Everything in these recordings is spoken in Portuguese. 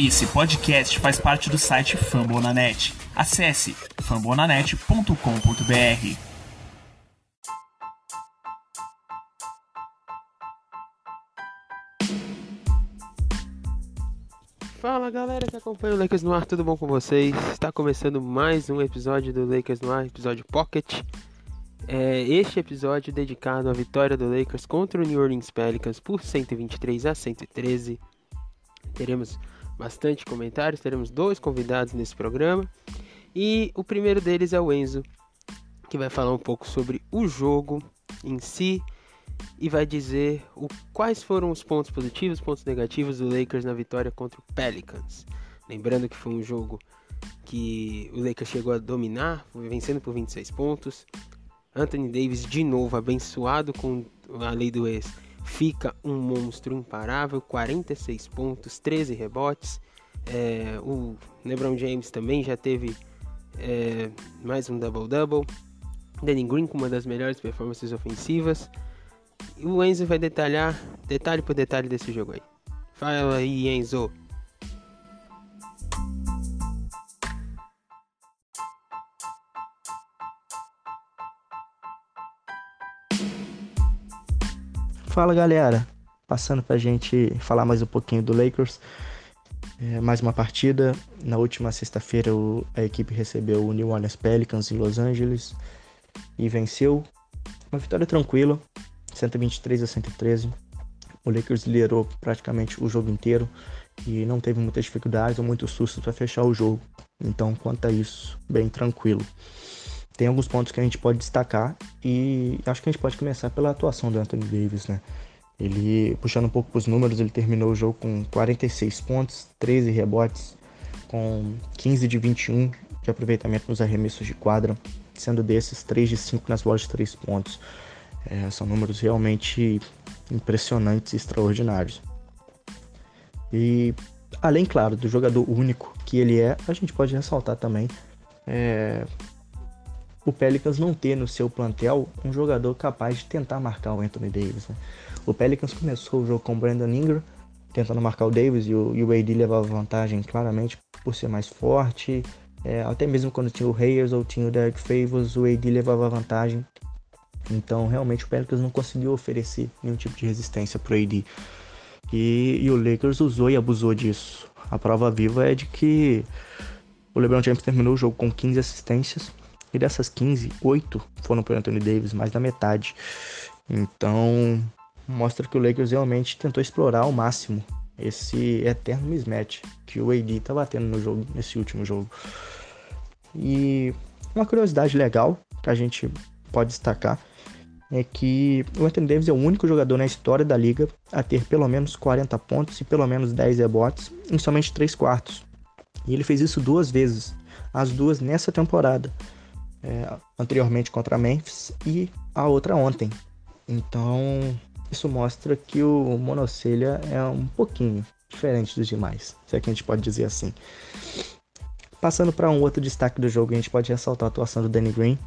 Esse podcast faz parte do site Fambonanet. Acesse fambonanet.com.br. Fala galera que acompanha o Lakers no ar, tudo bom com vocês? Está começando mais um episódio do Lakers no ar, episódio Pocket. É, este episódio dedicado à vitória do Lakers contra o New Orleans Pelicans por 123 a 113. Teremos bastante comentários, teremos dois convidados nesse programa. E o primeiro deles é o Enzo, que vai falar um pouco sobre o jogo em si e vai dizer o, quais foram os pontos positivos, pontos negativos do Lakers na vitória contra o Pelicans. Lembrando que foi um jogo que o Lakers chegou a dominar, vencendo por 26 pontos. Anthony Davis de novo abençoado com a lei do ex fica um monstro imparável, 46 pontos, 13 rebotes. É, o LeBron James também já teve é, mais um double-double. Danny Green com uma das melhores performances ofensivas. E o Enzo vai detalhar detalhe por detalhe desse jogo aí. Fala aí, Enzo. Fala galera, passando pra gente falar mais um pouquinho do Lakers. É, mais uma partida. Na última sexta-feira a equipe recebeu o New Orleans Pelicans em Los Angeles e venceu. Uma vitória tranquila, 123 a 113. O Lakers liderou praticamente o jogo inteiro e não teve muitas dificuldades ou muitos sustos para fechar o jogo. Então, quanto a isso, bem tranquilo tem alguns pontos que a gente pode destacar e acho que a gente pode começar pela atuação do Anthony Davis, né? Ele, puxando um pouco para os números, ele terminou o jogo com 46 pontos, 13 rebotes, com 15 de 21 de aproveitamento nos arremessos de quadra, sendo desses 3 de 5 nas bolas de 3 pontos. É, são números realmente impressionantes e extraordinários. E além, claro, do jogador único que ele é, a gente pode ressaltar também é, o Pelicans não ter no seu plantel um jogador capaz de tentar marcar o Anthony Davis. Né? O Pelicans começou o jogo com o Brandon Ingram, tentando marcar o Davis, e o, e o AD levava vantagem claramente por ser mais forte. É, até mesmo quando tinha o Hayes ou tinha o Derek Favors, o AD levava vantagem. Então, realmente, o Pelicans não conseguiu oferecer nenhum tipo de resistência para o AD. E, e o Lakers usou e abusou disso. A prova viva é de que o LeBron James terminou o jogo com 15 assistências, e dessas 15, 8 foram para Anthony Davis, mais da metade. Então, mostra que o Lakers realmente tentou explorar ao máximo esse eterno mismatch que o AD tá batendo no jogo, nesse último jogo. E uma curiosidade legal que a gente pode destacar é que o Anthony Davis é o único jogador na história da liga a ter pelo menos 40 pontos e pelo menos 10 rebotes em somente 3 quartos. E ele fez isso duas vezes, as duas nessa temporada é, anteriormente contra Memphis e a outra ontem. Então, isso mostra que o Monocelha é um pouquinho diferente dos demais, se é que a gente pode dizer assim. Passando para um outro destaque do jogo, a gente pode ressaltar a atuação do Danny Green.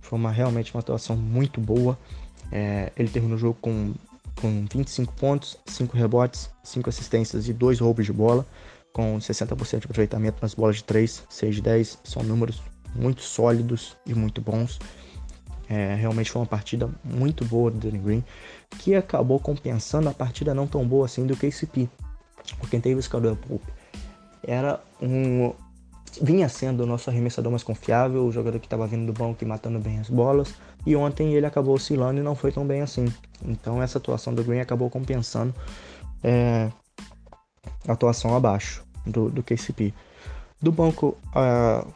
Foi uma, realmente uma atuação muito boa. É, ele terminou o jogo com, com 25 pontos, 5 rebotes, 5 assistências e 2 roubos de bola, com 60% de aproveitamento nas bolas de 3, 6 de 10. São números muito sólidos e muito bons. É, realmente foi uma partida muito boa do Danny Green, que acabou compensando a partida não tão boa assim do KCP. O Caldwell Pope era um vinha sendo o nosso arremessador mais confiável, o jogador que estava vindo do banco e matando bem as bolas, e ontem ele acabou oscilando e não foi tão bem assim. Então essa atuação do Green acabou compensando é, a atuação abaixo do, do KCP. Do banco, uh,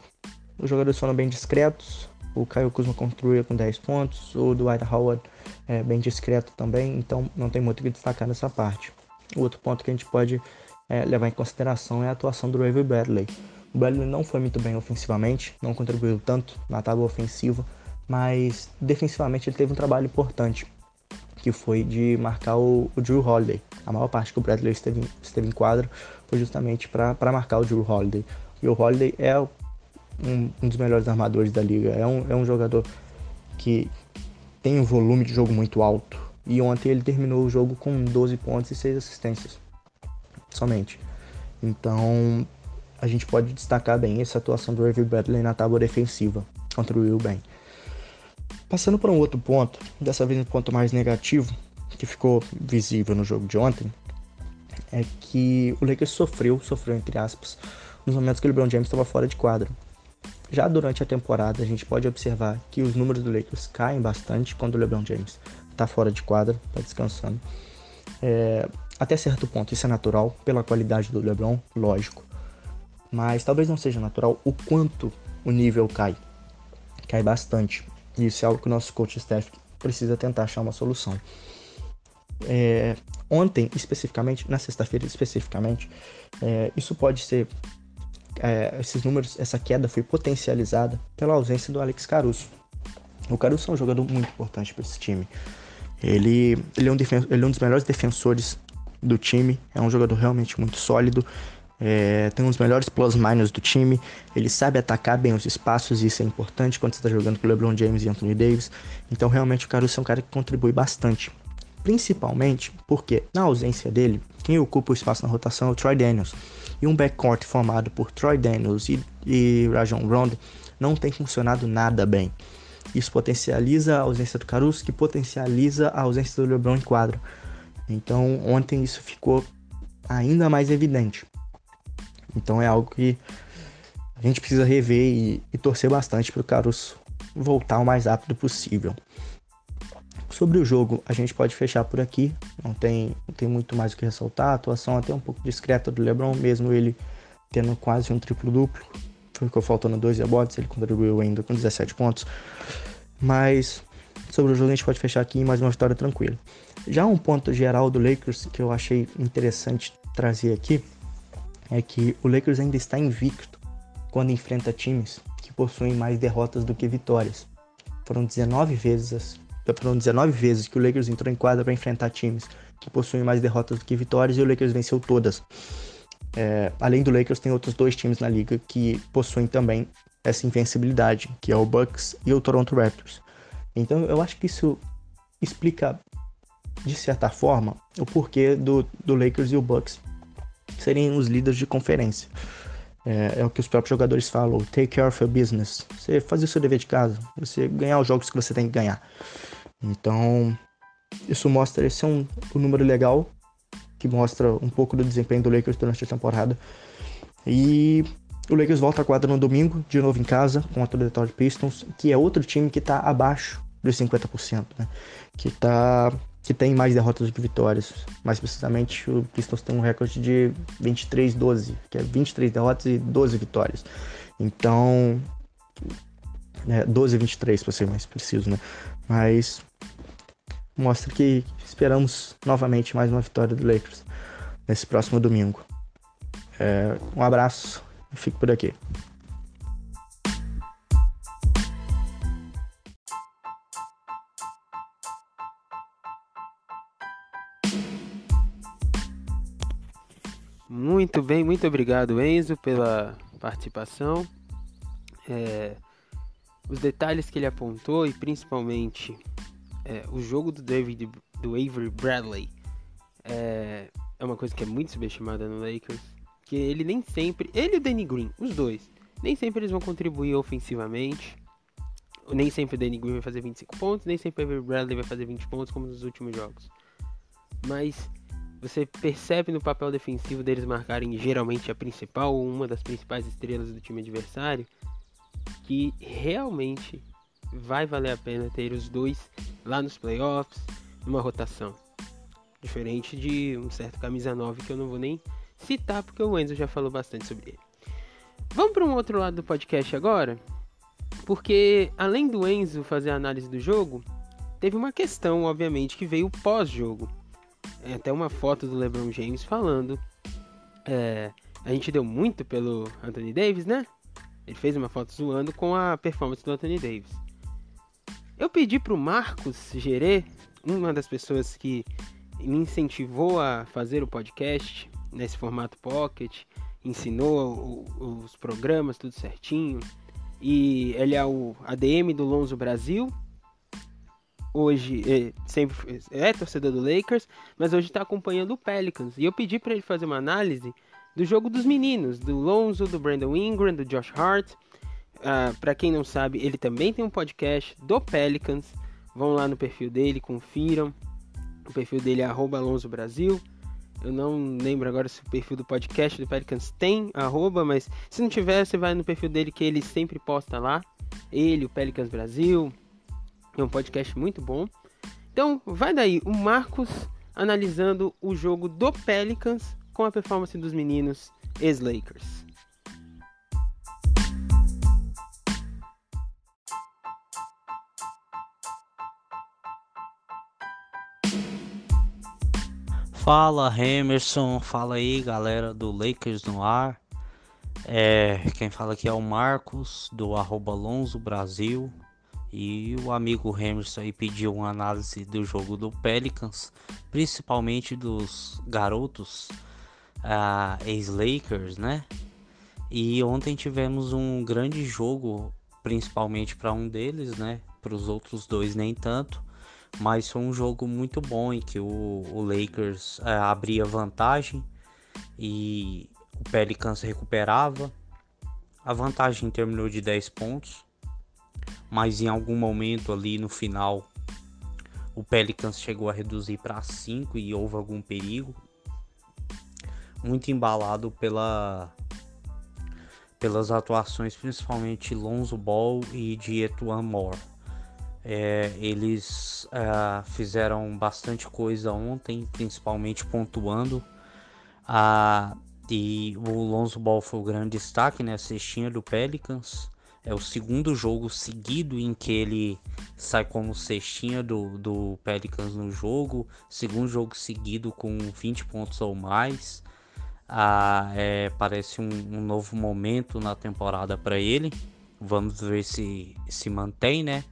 os jogadores foram bem discretos. O Caio Kuzma construiu com 10 pontos. O Dwight Howard é bem discreto também. Então não tem muito o que destacar nessa parte. O outro ponto que a gente pode é, levar em consideração é a atuação do Ravy Bradley. O Bradley não foi muito bem ofensivamente, não contribuiu tanto na tábua ofensiva, mas defensivamente ele teve um trabalho importante, que foi de marcar o, o Drew Holiday. A maior parte que o Bradley esteve, esteve em quadro foi justamente para marcar o Drew Holiday. E o Holiday é um, um dos melhores armadores da liga. É um, é um jogador que tem um volume de jogo muito alto. E ontem ele terminou o jogo com 12 pontos e 6 assistências. Somente. Então, a gente pode destacar bem essa atuação do Avery Bradley na tábua defensiva contra o Will Ben. Passando para um outro ponto, dessa vez um ponto mais negativo, que ficou visível no jogo de ontem, é que o Lakers sofreu, sofreu entre aspas, nos momentos que o LeBron James estava fora de quadra. Já durante a temporada, a gente pode observar que os números do Lakers caem bastante quando o LeBron James está fora de quadra, está descansando. É, até certo ponto, isso é natural, pela qualidade do LeBron, lógico. Mas talvez não seja natural o quanto o nível cai. Cai bastante. E isso é algo que o nosso coach staff precisa tentar achar uma solução. É, ontem, especificamente, na sexta-feira especificamente, é, isso pode ser. É, esses números, essa queda foi potencializada pela ausência do Alex Caruso. O Caruso é um jogador muito importante para esse time. Ele, ele, é um ele é um dos melhores defensores do time, é um jogador realmente muito sólido. É, tem dos melhores plus-minus do time. Ele sabe atacar bem os espaços, e isso é importante quando você está jogando com LeBron James e Anthony Davis. Então, realmente, o Caruso é um cara que contribui bastante Principalmente porque, na ausência dele, quem ocupa o espaço na rotação é o Troy Daniels. E um backcourt formado por Troy Daniels e, e Rajon Rondo não tem funcionado nada bem. Isso potencializa a ausência do Caruso, que potencializa a ausência do LeBron em quadro. Então, ontem isso ficou ainda mais evidente. Então, é algo que a gente precisa rever e, e torcer bastante para o Caruso voltar o mais rápido possível. Sobre o jogo, a gente pode fechar por aqui. Não tem, não tem muito mais o que ressaltar. A atuação até um pouco discreta do LeBron, mesmo ele tendo quase um triplo-duplo. Ficou faltando dois rebotes, ele contribuiu ainda com 17 pontos. Mas sobre o jogo a gente pode fechar aqui em mais uma vitória tranquila. Já um ponto geral do Lakers que eu achei interessante trazer aqui é que o Lakers ainda está invicto quando enfrenta times que possuem mais derrotas do que vitórias. Foram 19 vezes foram 19 vezes que o Lakers entrou em quadra para enfrentar times que possuem mais derrotas do que vitórias e o Lakers venceu todas. É, além do Lakers, tem outros dois times na liga que possuem também essa invencibilidade, que é o Bucks e o Toronto Raptors. Então eu acho que isso explica, de certa forma, o porquê do, do Lakers e o Bucks serem os líderes de conferência. É, é, o que os próprios jogadores falam, take care of your business. Você fazer o seu dever de casa, você ganhar os jogos que você tem que ganhar. Então, isso mostra, esse é um, um número legal, que mostra um pouco do desempenho do Lakers durante a temporada. E o Lakers volta a quadra no domingo, de novo em casa, contra o Detroit Pistons, que é outro time que está abaixo dos 50%, né? Que tá que tem mais derrotas do que vitórias. Mais precisamente, o Pistons tem um recorde de 23-12, que é 23 derrotas e 12 vitórias. Então, é, 12 e 23 para ser mais preciso, né? Mas mostra que esperamos novamente mais uma vitória do Lakers nesse próximo domingo. É, um abraço fico por aqui. Muito bem, muito obrigado Enzo pela participação. É, os detalhes que ele apontou e principalmente é, o jogo do David do Avery Bradley é, é uma coisa que é muito subestimada no Lakers. Que ele nem sempre, ele e o Danny Green, os dois, nem sempre eles vão contribuir ofensivamente. Nem sempre o Danny Green vai fazer 25 pontos, nem sempre o Avery Bradley vai fazer 20 pontos como nos últimos jogos. Mas você percebe no papel defensivo deles marcarem geralmente a principal ou uma das principais estrelas do time adversário que realmente vai valer a pena ter os dois lá nos playoffs, numa rotação. Diferente de um certo camisa 9 que eu não vou nem citar porque o Enzo já falou bastante sobre ele. Vamos para um outro lado do podcast agora, porque além do Enzo fazer a análise do jogo, teve uma questão, obviamente, que veio pós-jogo é até uma foto do LeBron James falando. É, a gente deu muito pelo Anthony Davis, né? Ele fez uma foto zoando com a performance do Anthony Davis. Eu pedi pro Marcos Gerê, uma das pessoas que me incentivou a fazer o podcast nesse formato pocket, ensinou o, os programas tudo certinho. E ele é o ADM do Lonzo Brasil hoje é, sempre é torcedor do Lakers, mas hoje está acompanhando o Pelicans. E eu pedi para ele fazer uma análise do jogo dos meninos, do Lonzo, do Brandon Ingram, do Josh Hart. Uh, para quem não sabe, ele também tem um podcast do Pelicans. Vão lá no perfil dele, confiram. O perfil dele é Alonso Brasil. Eu não lembro agora se o perfil do podcast do Pelicans tem arroba, mas se não tiver, você vai no perfil dele que ele sempre posta lá. Ele, o Pelicans Brasil. É um podcast muito bom. Então, vai daí o Marcos analisando o jogo do Pelicans com a performance dos meninos ex-Lakers. Fala Emerson, fala aí galera do Lakers no ar. É, quem fala aqui é o Marcos do arroba Lonzo Brasil. E o amigo Emerson aí pediu uma análise do jogo do Pelicans, principalmente dos garotos uh, ex-Lakers, né? E ontem tivemos um grande jogo, principalmente para um deles, né? Para os outros dois nem tanto mas foi um jogo muito bom em que o, o Lakers é, abria vantagem e o Pelicans recuperava. A vantagem terminou de 10 pontos, mas em algum momento ali no final o Pelicans chegou a reduzir para 5 e houve algum perigo. Muito embalado pela pelas atuações principalmente Lonzo Ball e de Etuan Moore. É, eles é, fizeram bastante coisa ontem, principalmente pontuando. Ah, e o Lonzo Ball foi o grande destaque, né? A cestinha do Pelicans. É o segundo jogo seguido em que ele sai como cestinha do, do Pelicans no jogo. Segundo jogo seguido com 20 pontos ou mais. Ah, é, parece um, um novo momento na temporada para ele. Vamos ver se se mantém, né?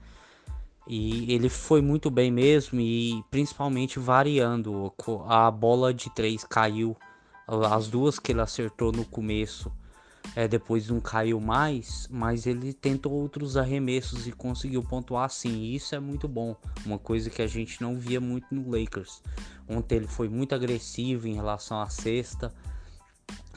E ele foi muito bem mesmo e principalmente variando. A bola de três caiu, as duas que ele acertou no começo, é, depois não caiu mais, mas ele tentou outros arremessos e conseguiu pontuar sim. E isso é muito bom, uma coisa que a gente não via muito no Lakers. Ontem ele foi muito agressivo em relação à cesta.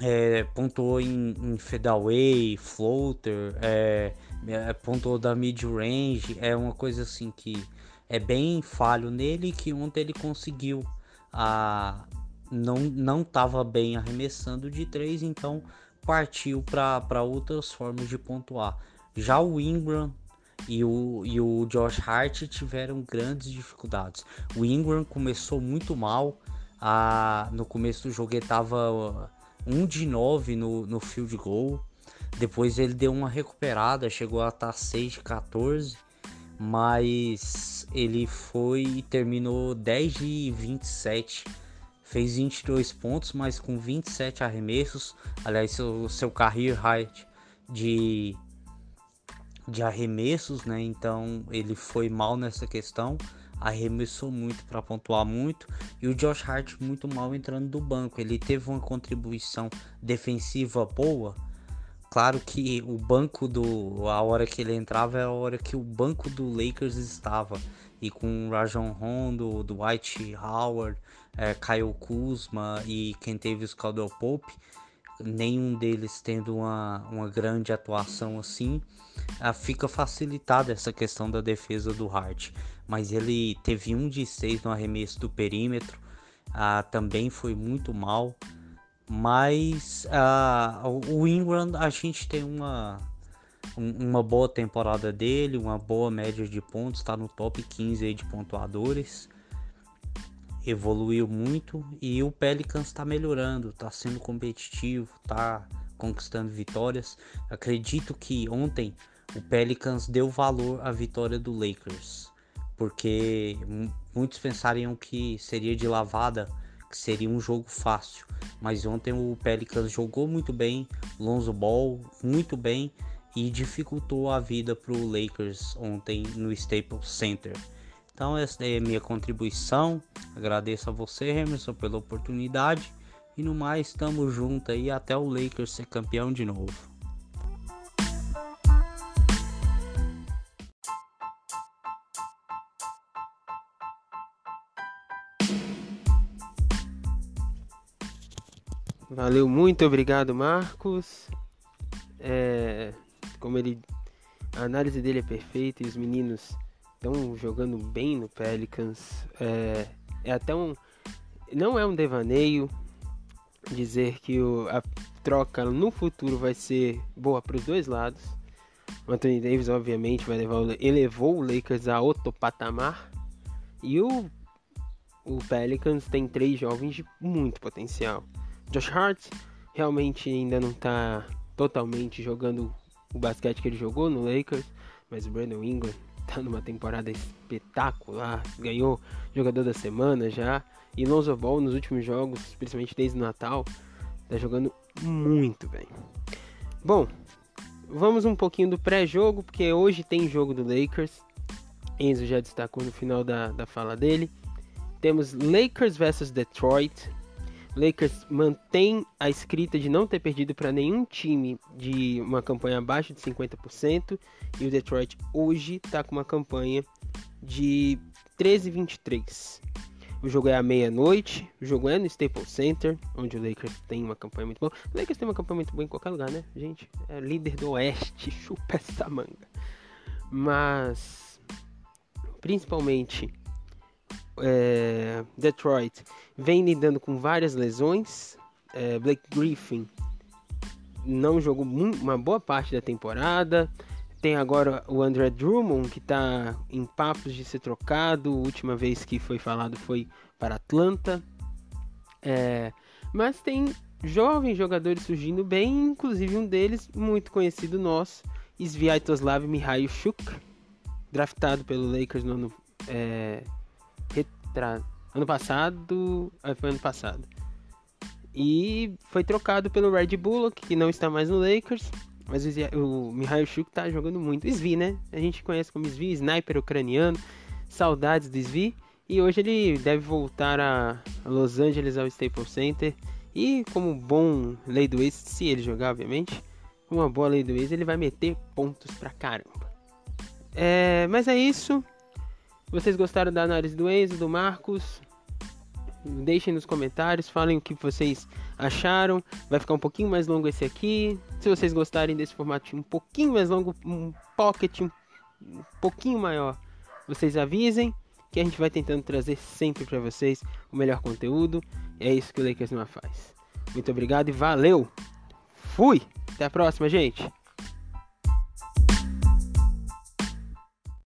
É, pontuou em, em fadeaway, floater, é, é, pontuou da mid-range, é uma coisa assim que é bem falho nele que ontem ele conseguiu a não não estava bem arremessando de três, então partiu para outras formas de pontuar. Já o Ingram e o, e o Josh Hart tiveram grandes dificuldades. O Ingram começou muito mal. A, no começo do jogo ele estava 1 de 9 no, no field goal. Depois ele deu uma recuperada, chegou a estar 6 de 14, mas ele foi e terminou 10 de 27. Fez 22 pontos, mas com 27 arremessos. Aliás, seu, seu career height de, de arremessos, né? Então ele foi mal nessa questão. Arremessou muito para pontuar muito. E o Josh Hart muito mal entrando do banco. Ele teve uma contribuição defensiva boa Claro que o banco do. A hora que ele entrava é a hora que o banco do Lakers estava. E com Rajon Rondo, Dwight Howard, é, Kyle Kuzma e quem teve os Caldwell Pope, nenhum deles tendo uma, uma grande atuação assim, ah, fica facilitada essa questão da defesa do Hart. Mas ele teve um de seis no arremesso do perímetro, ah, também foi muito mal. Mas uh, o Ingram, a gente tem uma, uma boa temporada dele, uma boa média de pontos, está no top 15 de pontuadores. Evoluiu muito e o Pelicans está melhorando, está sendo competitivo, está conquistando vitórias. Acredito que ontem o Pelicans deu valor à vitória do Lakers, porque muitos pensariam que seria de lavada que seria um jogo fácil. Mas ontem o Pelicans jogou muito bem, Lonzo Ball muito bem e dificultou a vida para o Lakers ontem no Staples Center. Então essa é a minha contribuição. Agradeço a você, Emerson, pela oportunidade. E no mais, estamos juntos aí até o Lakers ser campeão de novo. Valeu, muito obrigado, Marcos. É, como ele. A análise dele é perfeita e os meninos estão jogando bem no Pelicans. É, é até um. Não é um devaneio dizer que o, a troca no futuro vai ser boa para os dois lados. O Anthony Davis, obviamente, vai levar, elevou o Lakers a outro patamar. E o, o Pelicans tem três jovens de muito potencial. Josh Hart realmente ainda não está totalmente jogando o basquete que ele jogou no Lakers, mas o Brandon Ingram tá numa temporada espetacular, ganhou jogador da semana já. E Lonzo Ball nos últimos jogos, principalmente desde o Natal, tá jogando muito bem. Bom, vamos um pouquinho do pré-jogo, porque hoje tem jogo do Lakers. Enzo já destacou no final da, da fala dele. Temos Lakers versus Detroit. Lakers mantém a escrita de não ter perdido para nenhum time de uma campanha abaixo de 50% e o Detroit hoje está com uma campanha de 13-23. O jogo é à meia-noite, o jogo é no Staples Center, onde o Lakers tem uma campanha muito boa. O Lakers tem uma campanha muito boa em qualquer lugar, né? Gente, é líder do Oeste, chupa essa manga. Mas, principalmente, é, Detroit vem lidando com várias lesões. É, Blake Griffin não jogou uma boa parte da temporada. Tem agora o André Drummond que está em papos de ser trocado. A última vez que foi falado foi para Atlanta. É, mas tem jovens jogadores surgindo bem, inclusive um deles muito conhecido nosso, Sviatoslav Mihailchuk, draftado pelo Lakers no ano é, Ano passado. Ah, foi ano passado. E foi trocado pelo Red Bullock, que não está mais no Lakers. Mas o Mihail Shuk tá jogando muito. Svi, né? A gente conhece como Svi, sniper ucraniano. Saudades do Svi. E hoje ele deve voltar a Los Angeles ao Staples Center. E como bom lei do ex, se ele jogar, obviamente, uma boa lei do ex, ele vai meter pontos pra caramba. É, mas é isso. Vocês gostaram da análise do Enzo, do Marcos? Deixem nos comentários, falem o que vocês acharam. Vai ficar um pouquinho mais longo esse aqui. Se vocês gostarem desse formato um pouquinho mais longo, um pocket um, pouquinho maior, vocês avisem que a gente vai tentando trazer sempre para vocês o melhor conteúdo. É isso que o Lakers não faz. Muito obrigado e valeu. Fui. Até a próxima, gente.